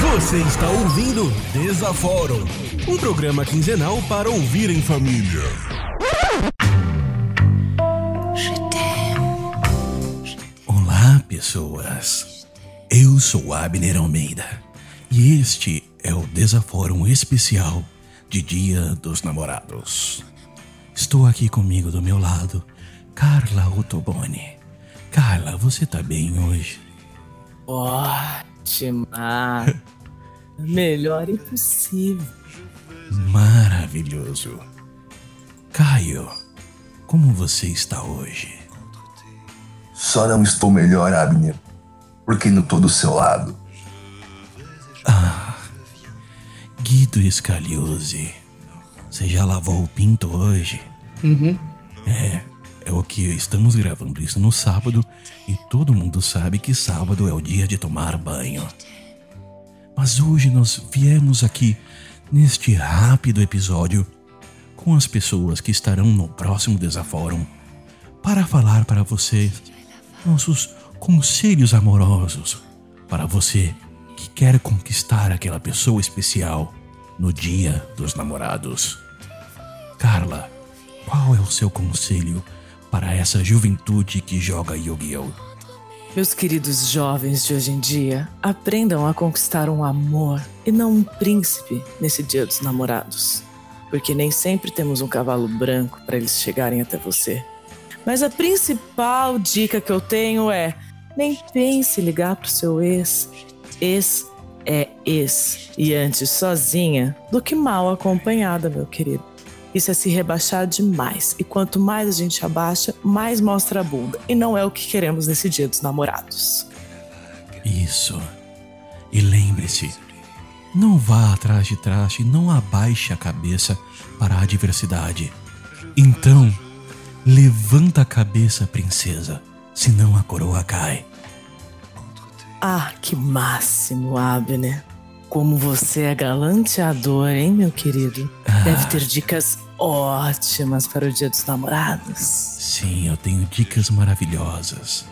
Você está ouvindo Desaforo, um programa quinzenal para ouvir em família. Olá, pessoas. Eu sou Abner Almeida e este é o Desaforo especial de Dia dos Namorados. Estou aqui comigo do meu lado, Carla Ottoboni. Carla, você tá bem hoje? Ótima! Melhor impossível. Maravilhoso. Caio, como você está hoje? Só não estou melhor, Abner, porque não tô do seu lado. Guido Scaliose, você já lavou o pinto hoje? Uhum. É, é o que estamos gravando isso no sábado e todo mundo sabe que sábado é o dia de tomar banho. Mas hoje nós viemos aqui neste rápido episódio com as pessoas que estarão no próximo Desafórum para falar para vocês nossos conselhos amorosos para você que quer conquistar aquela pessoa especial no dia dos namorados. Carla, qual é o seu conselho para essa juventude que joga Yu-Gi-Oh? Meus queridos jovens de hoje em dia, aprendam a conquistar um amor e não um príncipe nesse dia dos namorados. Porque nem sempre temos um cavalo branco para eles chegarem até você. Mas a principal dica que eu tenho é: nem pense ligar pro seu ex. Ex é ex. E antes sozinha do que mal acompanhada, meu querido. Isso é se rebaixar demais. E quanto mais a gente abaixa, mais mostra a bunda. E não é o que queremos nesse dia dos namorados. Isso. E lembre-se, não vá atrás de traste, não abaixe a cabeça para a adversidade. Então, levanta a cabeça, princesa, senão a coroa cai. Ah, que máximo, Abner. Como você é galanteador, hein, meu querido? Deve ter dicas ótimas para o dia dos namorados. Sim, eu tenho dicas maravilhosas.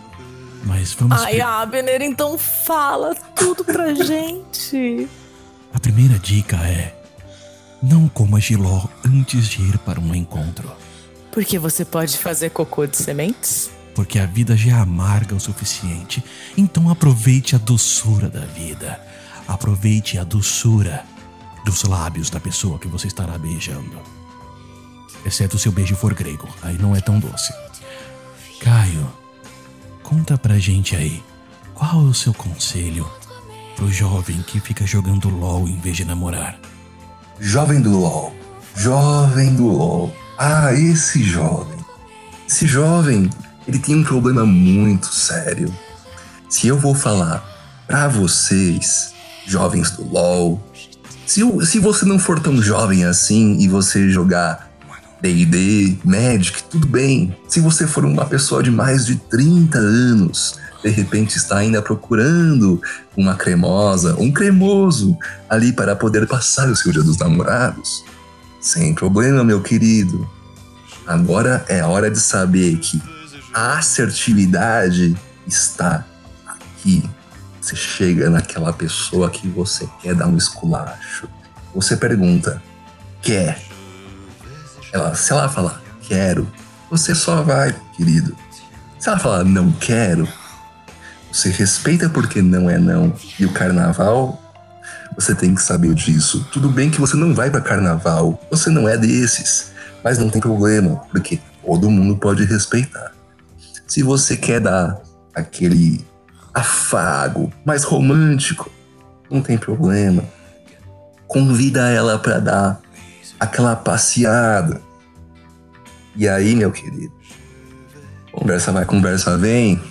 Mas vamos Ai, Abner, então fala tudo pra gente. A primeira dica é: não coma giló antes de ir para um encontro, Porque você pode fazer cocô de sementes? porque a vida já é amarga o suficiente. Então aproveite a doçura da vida. Aproveite a doçura dos lábios da pessoa que você estará beijando. Exceto se o beijo for grego, aí não é tão doce. Caio, conta pra gente aí, qual é o seu conselho pro jovem que fica jogando LOL em vez de namorar? Jovem do LOL. Jovem do LOL. Ah, esse jovem. Esse jovem, ele tem um problema muito sério. Se eu vou falar pra vocês, jovens do LOL, se, se você não for tão jovem assim e você jogar D&D, Magic, tudo bem. Se você for uma pessoa de mais de 30 anos, de repente está ainda procurando uma cremosa, um cremoso ali para poder passar o seu dia dos namorados, sem problema, meu querido. Agora é hora de saber que a assertividade está aqui. Você chega naquela pessoa que você quer dar um esculacho. Você pergunta, quer? Ela, se ela falar quero, você só vai, querido. Se ela falar não quero, você respeita porque não é não. E o carnaval, você tem que saber disso. Tudo bem que você não vai para carnaval, você não é desses, mas não tem problema, porque todo mundo pode respeitar. Se você quer dar aquele afago mais romântico, não tem problema. Convida ela para dar aquela passeada. E aí, meu querido, conversa vai, conversa vem.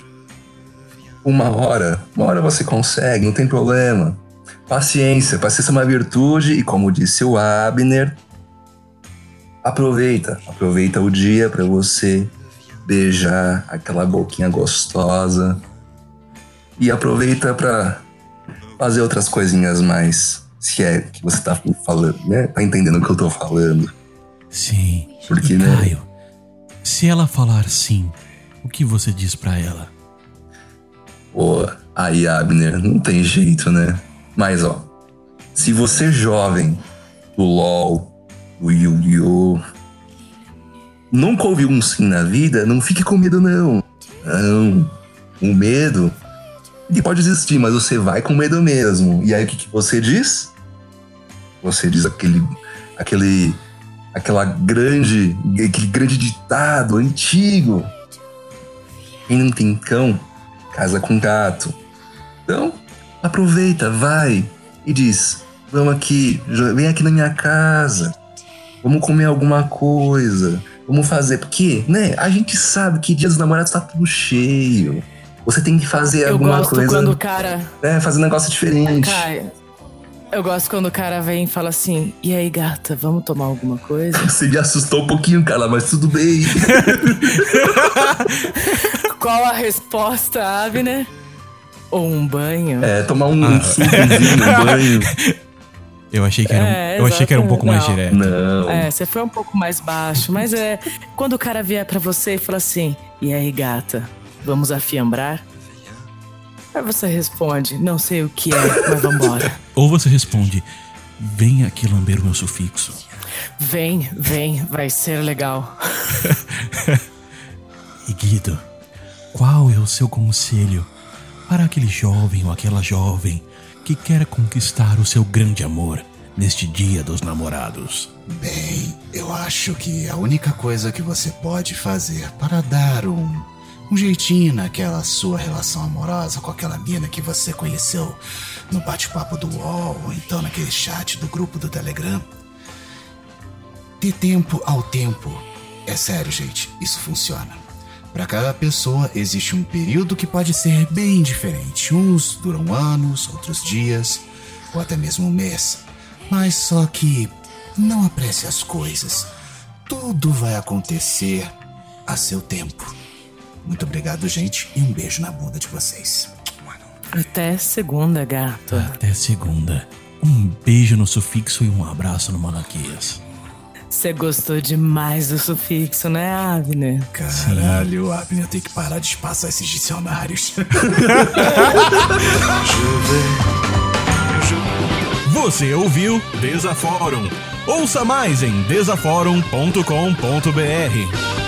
Uma hora, uma hora você consegue, não tem problema. Paciência, paciência é uma virtude e como disse o Abner, aproveita, aproveita o dia para você beijar aquela boquinha gostosa e aproveita para fazer outras coisinhas mais, se é que você tá falando, né? Tá entendendo o que eu tô falando? Sim. Porque, e né? Caio, se ela falar sim, o que você diz pra ela? Boa. Aí, Abner, não tem jeito, né? Mas, ó, se você é jovem do LoL, do Yu-Gi-Oh! Nunca ouviu um sim na vida, não fique com medo, não. Não. O medo, ele pode existir, mas você vai com medo mesmo. E aí, o que, que você diz? Você diz aquele, aquele, aquela grande, aquele grande ditado antigo. Quem não tem cão, casa com gato. Então, aproveita, vai e diz: Vamos aqui, vem aqui na minha casa, vamos comer alguma coisa, vamos fazer. Porque, né, a gente sabe que dia dos namorados tá tudo cheio. Você tem que fazer Eu alguma gosto coisa. quando o cara. né, fazer um negócio diferente. Cai. Eu gosto quando o cara vem e fala assim: E aí, gata, vamos tomar alguma coisa? Você me assustou um pouquinho, cara, mas tudo bem. Qual a resposta, Abner? Ou um banho? É, tomar um, um sucozinho, um banho. Eu achei que era um, É, eu achei que era um pouco mais exatamente. direto. Não. É, você foi um pouco mais baixo, mas é. Quando o cara vier pra você e fala assim: E aí, gata, vamos afiambrar? Aí você responde: Não sei o que é, mas vambora. Ou você responde: Vem aqui lamber o meu sufixo. Vem, vem, vai ser legal. E Guido, qual é o seu conselho para aquele jovem ou aquela jovem que quer conquistar o seu grande amor neste dia dos namorados? Bem, eu acho que a única coisa que você pode fazer para dar um, um jeitinho naquela sua relação amorosa com aquela mina que você conheceu no bate-papo do UOL ou então naquele chat do grupo do Telegram. Ter tempo ao tempo. É sério, gente, isso funciona. Para cada pessoa existe um período que pode ser bem diferente. Uns duram anos, outros dias, ou até mesmo um mês. Mas só que não apresse as coisas. Tudo vai acontecer a seu tempo. Muito obrigado, gente, e um beijo na bunda de vocês. Até segunda, gato. Até segunda. Um beijo no sufixo e um abraço no Malaquias. Você gostou demais do sufixo, né, Abner? Caralho, Abner, eu tenho que parar de passar esses dicionários. Você ouviu Desaforum. Ouça mais em desaforum.com.br.